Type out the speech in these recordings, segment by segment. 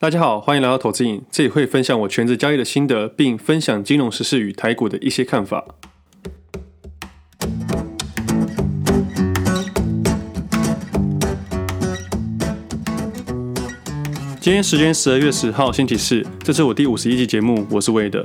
大家好，欢迎来到投资瘾，这里会分享我全职交易的心得，并分享金融时事与台股的一些看法。今天时间十二月十号星期四，这是我第五十一集节目，我是魏德。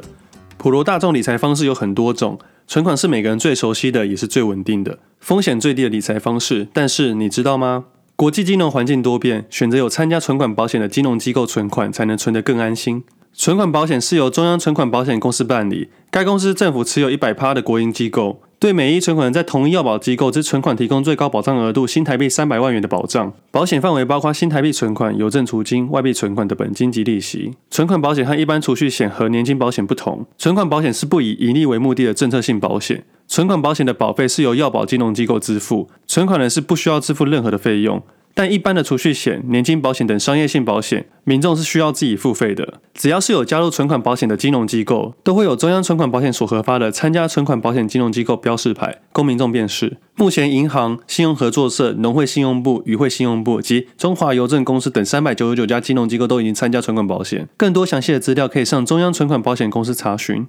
普罗大众理财方式有很多种，存款是每个人最熟悉的，也是最稳定的，风险最低的理财方式。但是你知道吗？国际金融环境多变，选择有参加存款保险的金融机构存款，才能存得更安心。存款保险是由中央存款保险公司办理，该公司政府持有一百趴的国营机构，对每一存款人在同一要保机构之存款提供最高保障额度新台币三百万元的保障。保险范围包括新台币存款、邮政储金、外币存款的本金及利息。存款保险和一般储蓄险和年金保险不同，存款保险是不以盈利为目的的政策性保险。存款保险的保费是由要保金融机构支付，存款人是不需要支付任何的费用。但一般的储蓄险、年金保险等商业性保险，民众是需要自己付费的。只要是有加入存款保险的金融机构，都会有中央存款保险所核发的参加存款保险金融机构标示牌，供民众辨识。目前，银行、信用合作社、农会信用部、渔会信用部及中华邮政公司等三百九十九家金融机构都已经参加存款保险。更多详细的资料可以上中央存款保险公司查询。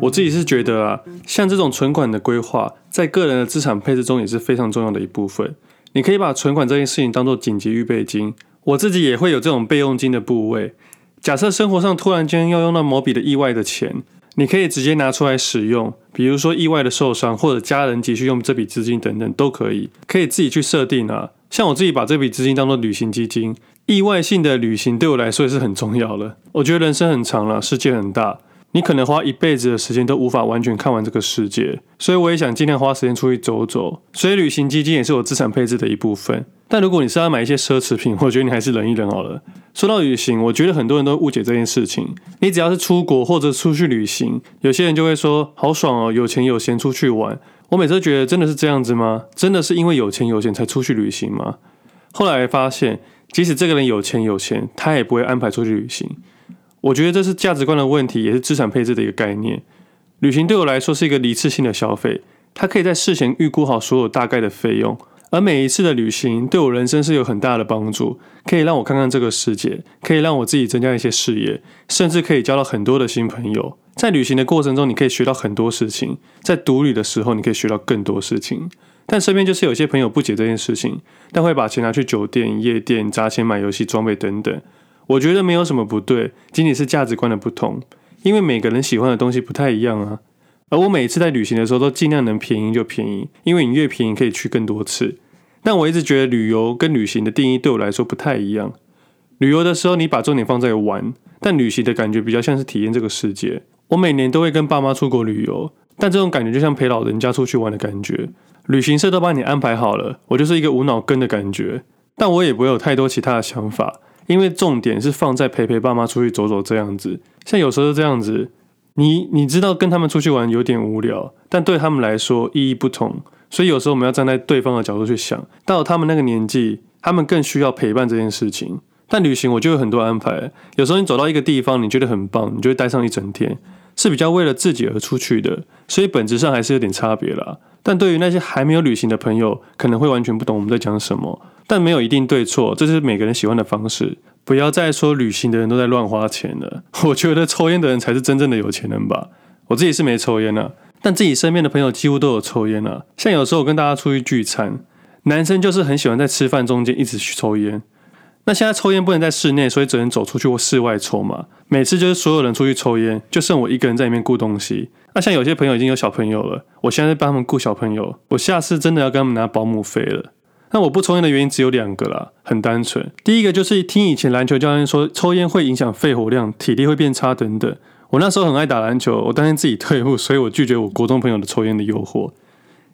我自己是觉得啊，像这种存款的规划，在个人的资产配置中也是非常重要的一部分。你可以把存款这件事情当做紧急预备金，我自己也会有这种备用金的部位。假设生活上突然间要用到某笔的意外的钱，你可以直接拿出来使用，比如说意外的受伤或者家人急需用这笔资金等等都可以，可以自己去设定啊。像我自己把这笔资金当做旅行基金，意外性的旅行对我来说也是很重要的。我觉得人生很长了，世界很大。你可能花一辈子的时间都无法完全看完这个世界，所以我也想尽量花时间出去走走。所以旅行基金也是我资产配置的一部分。但如果你是要买一些奢侈品，我觉得你还是忍一忍好了。说到旅行，我觉得很多人都误解这件事情。你只要是出国或者出去旅行，有些人就会说好爽哦，有钱有闲出去玩。我每次都觉得真的是这样子吗？真的是因为有钱有闲才出去旅行吗？后来发现，即使这个人有钱有闲，他也不会安排出去旅行。我觉得这是价值观的问题，也是资产配置的一个概念。旅行对我来说是一个一次性的消费，它可以在事前预估好所有大概的费用，而每一次的旅行对我人生是有很大的帮助，可以让我看看这个世界，可以让我自己增加一些视野，甚至可以交到很多的新朋友。在旅行的过程中，你可以学到很多事情；在独旅的时候，你可以学到更多事情。但身边就是有些朋友不解这件事情，但会把钱拿去酒店、夜店砸钱买游戏装备等等。我觉得没有什么不对，仅仅是价值观的不同。因为每个人喜欢的东西不太一样啊。而我每次在旅行的时候都尽量能便宜就便宜，因为你越便宜可以去更多次。但我一直觉得旅游跟旅行的定义对我来说不太一样。旅游的时候你把重点放在玩，但旅行的感觉比较像是体验这个世界。我每年都会跟爸妈出国旅游，但这种感觉就像陪老人家出去玩的感觉。旅行社都帮你安排好了，我就是一个无脑跟的感觉。但我也不会有太多其他的想法。因为重点是放在陪陪爸妈出去走走这样子，像有时候是这样子，你你知道跟他们出去玩有点无聊，但对他们来说意义不同，所以有时候我们要站在对方的角度去想，到他们那个年纪，他们更需要陪伴这件事情。但旅行我就有很多安排，有时候你走到一个地方，你觉得很棒，你就会待上一整天，是比较为了自己而出去的，所以本质上还是有点差别啦。但对于那些还没有旅行的朋友，可能会完全不懂我们在讲什么。但没有一定对错，这是每个人喜欢的方式。不要再说旅行的人都在乱花钱了。我觉得抽烟的人才是真正的有钱人吧。我自己是没抽烟啊，但自己身边的朋友几乎都有抽烟啊。像有时候我跟大家出去聚餐，男生就是很喜欢在吃饭中间一直去抽烟。那现在抽烟不能在室内，所以只能走出去或室外抽嘛。每次就是所有人出去抽烟，就剩我一个人在里面顾东西。那像有些朋友已经有小朋友了，我现在在帮他们顾小朋友，我下次真的要跟他们拿保姆费了。那我不抽烟的原因只有两个啦，很单纯。第一个就是听以前篮球教练说，抽烟会影响肺活量，体力会变差等等。我那时候很爱打篮球，我担心自己退步，所以我拒绝我国中朋友的抽烟的诱惑。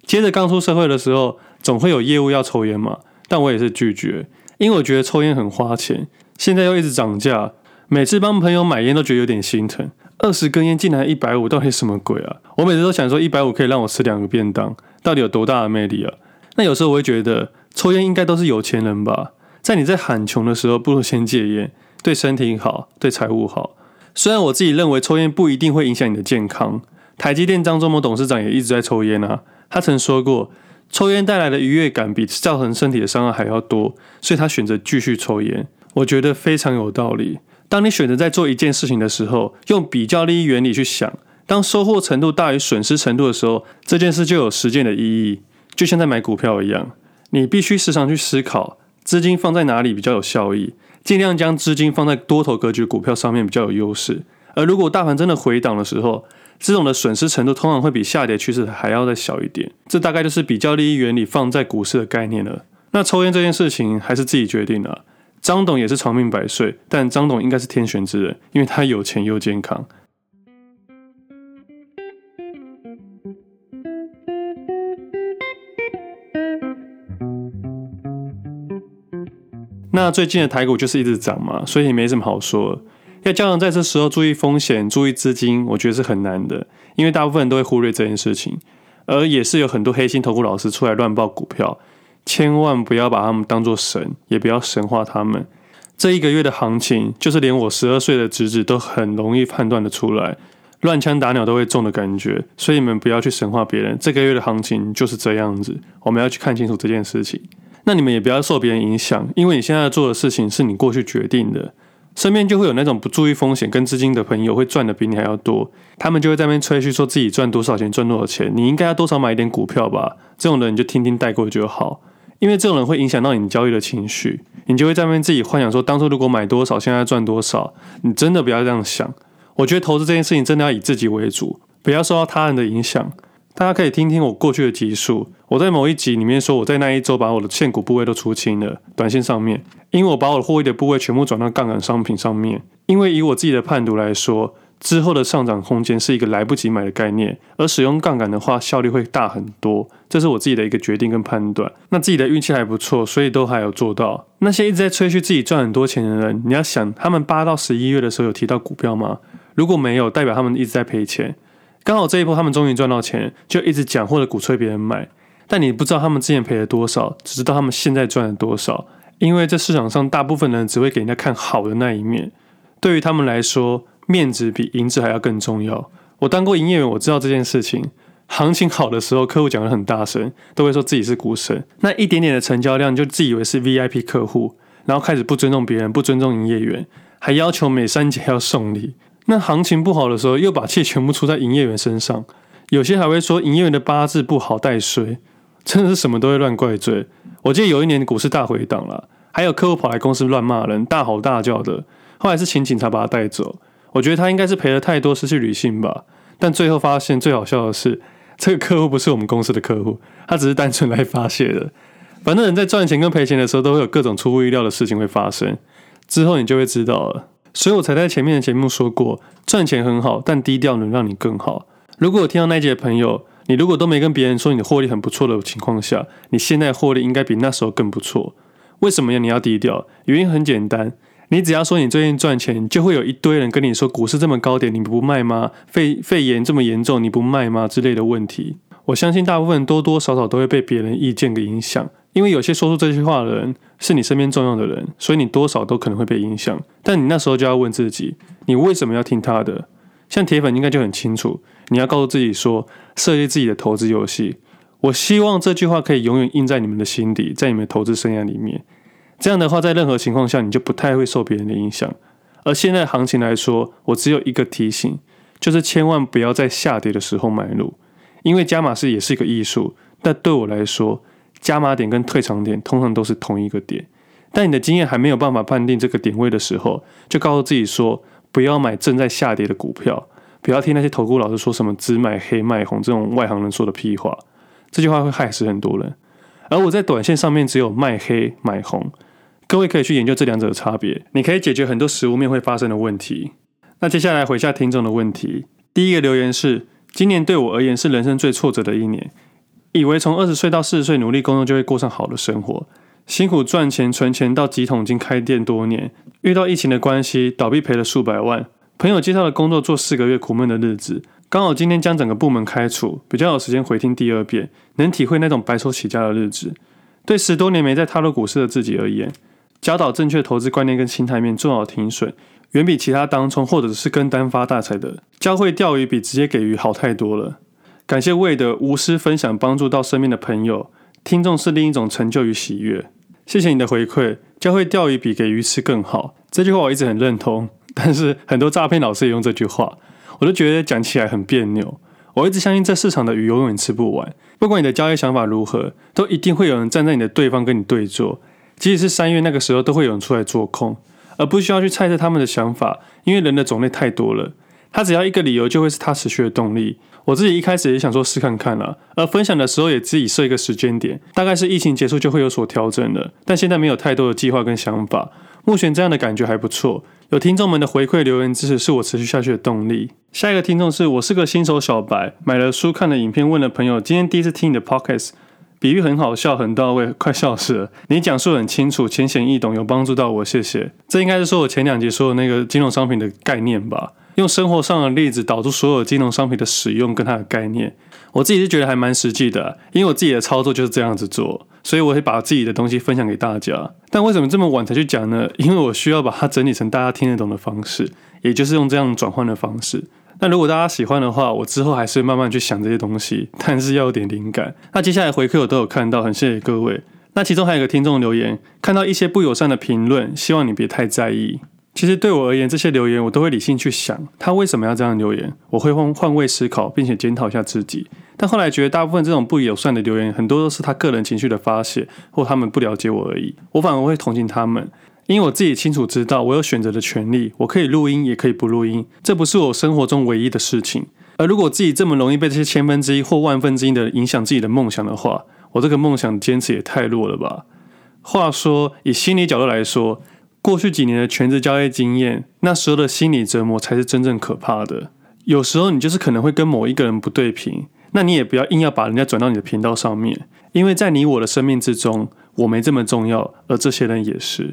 接着刚出社会的时候，总会有业务要抽烟嘛，但我也是拒绝，因为我觉得抽烟很花钱。现在又一直涨价，每次帮朋友买烟都觉得有点心疼。二十根烟竟然一百五，到底什么鬼啊？我每次都想说，一百五可以让我吃两个便当，到底有多大的魅力啊？那有时候我会觉得。抽烟应该都是有钱人吧？在你在喊穷的时候，不如先戒烟，对身体好，对财务好。虽然我自己认为抽烟不一定会影响你的健康，台积电张忠谋董事长也一直在抽烟啊，他曾说过，抽烟带来的愉悦感比造成身体的伤害还要多，所以他选择继续抽烟。我觉得非常有道理。当你选择在做一件事情的时候，用比较利益原理去想，当收获程度大于损失程度的时候，这件事就有实践的意义。就像在买股票一样，你必须时常去思考资金放在哪里比较有效益，尽量将资金放在多头格局股票上面比较有优势。而如果大盘真的回档的时候，这种的损失程度通常会比下跌趋势还要再小一点。这大概就是比较利益原理放在股市的概念了。那抽烟这件事情还是自己决定的。张董也是长命百岁，但张董应该是天选之人，因为他有钱又健康。那最近的台股就是一直涨嘛，所以也没什么好说。要叫人在这时候注意风险、注意资金，我觉得是很难的，因为大部分人都会忽略这件事情，而也是有很多黑心投顾老师出来乱报股票。千万不要把他们当作神，也不要神化他们。这一个月的行情，就是连我十二岁的侄子都很容易判断得出来，乱枪打鸟都会中的感觉。所以你们不要去神化别人。这个月的行情就是这样子，我们要去看清楚这件事情。那你们也不要受别人影响，因为你现在做的事情是你过去决定的。身边就会有那种不注意风险跟资金的朋友，会赚的比你还要多。他们就会在那边吹嘘说自己赚多少钱，赚多少钱。你应该要多少买一点股票吧？这种人你就听听带过就好。因为这种人会影响到你交易的情绪，你就会在那边自己幻想说，当初如果买多少，现在赚多少。你真的不要这样想。我觉得投资这件事情真的要以自己为主，不要受到他人的影响。大家可以听听我过去的集数，我在某一集里面说，我在那一周把我的现股部位都出清了，短线上面，因为我把我的获益的部位全部转到杠杆商品上面，因为以我自己的判读来说。之后的上涨空间是一个来不及买的概念，而使用杠杆的话效率会大很多，这是我自己的一个决定跟判断。那自己的运气还不错，所以都还有做到。那些一直在吹嘘自己赚很多钱的人，你要想他们八到十一月的时候有提到股票吗？如果没有，代表他们一直在赔钱。刚好这一波他们终于赚到钱，就一直讲或者鼓吹别人买，但你不知道他们之前赔了多少，只知道他们现在赚了多少。因为这市场上大部分人只会给人家看好的那一面，对于他们来说。面子比银子还要更重要。我当过营业员，我知道这件事情。行情好的时候，客户讲得很大声，都会说自己是股神。那一点点的成交量，就自以为是 VIP 客户，然后开始不尊重别人，不尊重营业员，还要求每三节要送礼。那行情不好的时候，又把气全部出在营业员身上。有些还会说营业员的八字不好带衰，真的是什么都会乱怪罪。我记得有一年股市大回档了，还有客户跑来公司乱骂人，大吼大叫的，后来是请警察把他带走。我觉得他应该是赔了太多，失去理性吧。但最后发现最好笑的是，这个客户不是我们公司的客户，他只是单纯来发泄的。反正人在赚钱跟赔钱的时候，都会有各种出乎意料的事情会发生。之后你就会知道了。所以我才在前面的节目说过，赚钱很好，但低调能让你更好。如果有听到那集的朋友，你如果都没跟别人说你的获利很不错的情况下，你现在获利应该比那时候更不错。为什么呀？你要低调？原因很简单。你只要说你最近赚钱，就会有一堆人跟你说股市这么高点，你不卖吗？肺肺炎这么严重，你不卖吗？之类的问题。我相信大部分人多多少少都会被别人意见给影响，因为有些说出这句话的人是你身边重要的人，所以你多少都可能会被影响。但你那时候就要问自己，你为什么要听他的？像铁粉应该就很清楚，你要告诉自己说，设计自己的投资游戏。我希望这句话可以永远印在你们的心底，在你们的投资生涯里面。这样的话，在任何情况下，你就不太会受别人的影响。而现在行情来说，我只有一个提醒，就是千万不要在下跌的时候买入，因为加码式也是一个艺术。但对我来说，加码点跟退场点通常都是同一个点。但你的经验还没有办法判定这个点位的时候，就告诉自己说，不要买正在下跌的股票，不要听那些投顾老师说什么只买黑卖红这种外行人说的屁话。这句话会害死很多人。而我在短线上面只有卖黑买红。各位可以去研究这两者的差别，你可以解决很多实物面会发生的问题。那接下来回下听众的问题。第一个留言是：今年对我而言是人生最挫折的一年，以为从二十岁到四十岁努力工作就会过上好的生活，辛苦赚钱存钱到几桶金开店多年，遇到疫情的关系倒闭赔了数百万，朋友介绍的工作做四个月苦闷的日子，刚好今天将整个部门开除，比较有时间回听第二遍，能体会那种白手起家的日子。对十多年没在踏入股市的自己而言。教导正确投资观念跟心态面，做好停损，远比其他当冲或者是跟单发大财的教会钓鱼比直接给鱼好太多了。感谢魏的无私分享，帮助到身边的朋友。听众是另一种成就与喜悦。谢谢你的回馈，教会钓鱼比给鱼吃更好。这句话我一直很认同，但是很多诈骗老师也用这句话，我都觉得讲起来很别扭。我一直相信，这市场的鱼永远吃不完。不管你的交易想法如何，都一定会有人站在你的对方跟你对坐。即使是三月那个时候，都会有人出来做空，而不需要去猜测他们的想法，因为人的种类太多了。他只要一个理由，就会是他持续的动力。我自己一开始也想说试看看啦，而分享的时候也自己设一个时间点，大概是疫情结束就会有所调整了。但现在没有太多的计划跟想法，目前这样的感觉还不错。有听众们的回馈留言支持，是我持续下去的动力。下一个听众是我是个新手小白，买了书看了影片，问了朋友，今天第一次听你的 podcast，比喻很好笑，很到位，快笑死了。你讲述很清楚，浅显易懂，有帮助到我，谢谢。这应该是说我前两集说的那个金融商品的概念吧，用生活上的例子导出所有金融商品的使用跟它的概念。我自己是觉得还蛮实际的，因为我自己的操作就是这样子做。所以我会把自己的东西分享给大家，但为什么这么晚才去讲呢？因为我需要把它整理成大家听得懂的方式，也就是用这样转换的方式。那如果大家喜欢的话，我之后还是慢慢去想这些东西，但是要有点灵感。那接下来回馈我都有看到，很谢谢各位。那其中还有一个听众留言，看到一些不友善的评论，希望你别太在意。其实对我而言，这些留言我都会理性去想，他为什么要这样留言？我会换换位思考，并且检讨一下自己。但后来觉得，大部分这种不友善的留言，很多都是他个人情绪的发泄，或他们不了解我而已。我反而会同情他们，因为我自己清楚知道，我有选择的权利，我可以录音，也可以不录音，这不是我生活中唯一的事情。而如果自己这么容易被这些千分之一或万分之一的影响自己的梦想的话，我这个梦想坚持也太弱了吧？话说，以心理角度来说。过去几年的全职交易经验，那时候的心理折磨才是真正可怕的。有时候你就是可能会跟某一个人不对频，那你也不要硬要把人家转到你的频道上面，因为在你我的生命之中，我没这么重要，而这些人也是。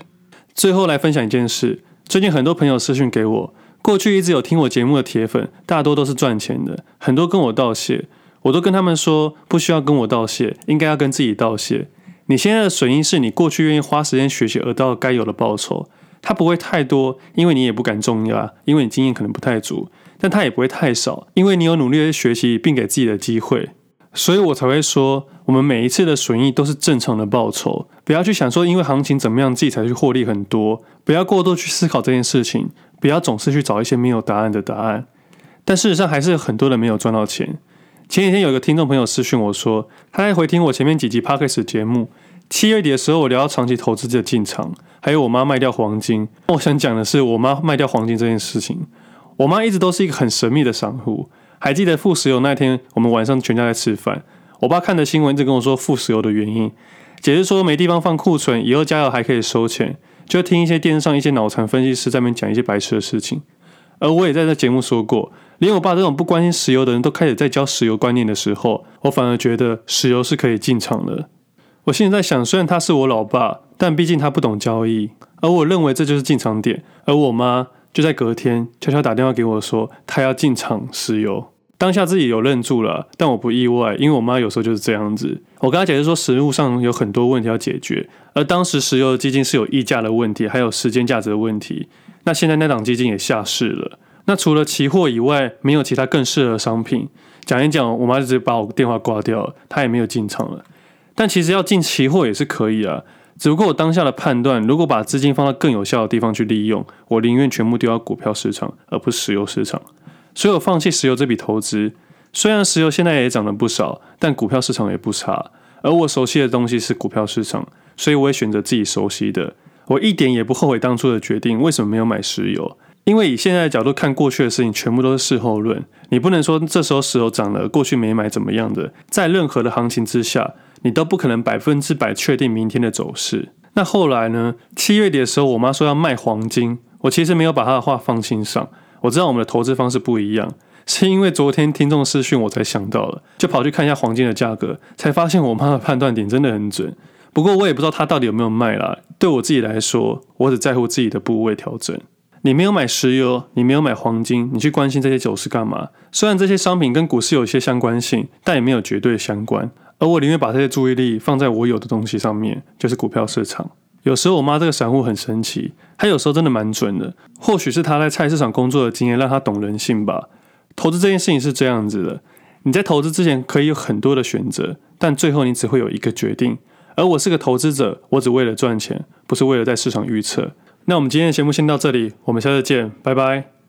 最后来分享一件事，最近很多朋友私讯给我，过去一直有听我节目的铁粉，大多都是赚钱的，很多跟我道谢，我都跟他们说，不需要跟我道谢，应该要跟自己道谢。你现在的损益是你过去愿意花时间学习而到该有的报酬，它不会太多，因为你也不敢重压，因为你经验可能不太足，但它也不会太少，因为你有努力的学习并给自己的机会，所以我才会说，我们每一次的损益都是正常的报酬，不要去想说因为行情怎么样自己才去获利很多，不要过多去思考这件事情，不要总是去找一些没有答案的答案，但事实上还是有很多人没有赚到钱。前几天有一个听众朋友私讯我说，他在回听我前面几集 Podcast 节目，七月底的时候我聊到长期投资的进场，还有我妈卖掉黄金。我想讲的是我妈卖掉黄金这件事情。我妈一直都是一个很神秘的散户。还记得富石油那天，我们晚上全家在吃饭，我爸看的新闻一直跟我说富石油的原因，解释说没地方放库存，以后加油还可以收钱，就听一些电视上一些脑残分析师在那边讲一些白痴的事情。而我也在这节目说过。连我爸这种不关心石油的人都开始在教石油观念的时候，我反而觉得石油是可以进场的。我现在想，虽然他是我老爸，但毕竟他不懂交易，而我认为这就是进场点。而我妈就在隔天悄悄打电话给我说，她要进场石油。当下自己有愣住了，但我不意外，因为我妈有时候就是这样子。我跟她解释说，实物上有很多问题要解决，而当时石油基金是有溢价的问题，还有时间价值的问题。那现在那档基金也下市了。那除了期货以外，没有其他更适合的商品。讲一讲，我妈就直接把我电话挂掉了，她也没有进场了。但其实要进期货也是可以啊，只不过我当下的判断，如果把资金放到更有效的地方去利用，我宁愿全部丢到股票市场，而不是石油市场。所以我放弃石油这笔投资。虽然石油现在也涨了不少，但股票市场也不差。而我熟悉的东西是股票市场，所以我也选择自己熟悉的。我一点也不后悔当初的决定。为什么没有买石油？因为以现在的角度看过去的事情，全部都是事后论。你不能说这时候石油涨了，过去没买怎么样的。在任何的行情之下，你都不可能百分之百确定明天的走势。那后来呢？七月底的时候，我妈说要卖黄金，我其实没有把她的话放心上。我知道我们的投资方式不一样，是因为昨天听众私讯我才想到了，就跑去看一下黄金的价格，才发现我妈的判断点真的很准。不过我也不知道她到底有没有卖啦。对我自己来说，我只在乎自己的部位调整。你没有买石油，你没有买黄金，你去关心这些走势干嘛？虽然这些商品跟股市有一些相关性，但也没有绝对相关。而我宁愿把这些注意力放在我有的东西上面，就是股票市场。有时候我妈这个散户很神奇，她有时候真的蛮准的。或许是她在菜市场工作的经验让她懂人性吧。投资这件事情是这样子的，你在投资之前可以有很多的选择，但最后你只会有一个决定。而我是个投资者，我只为了赚钱，不是为了在市场预测。那我们今天的节目先到这里，我们下次见，拜拜。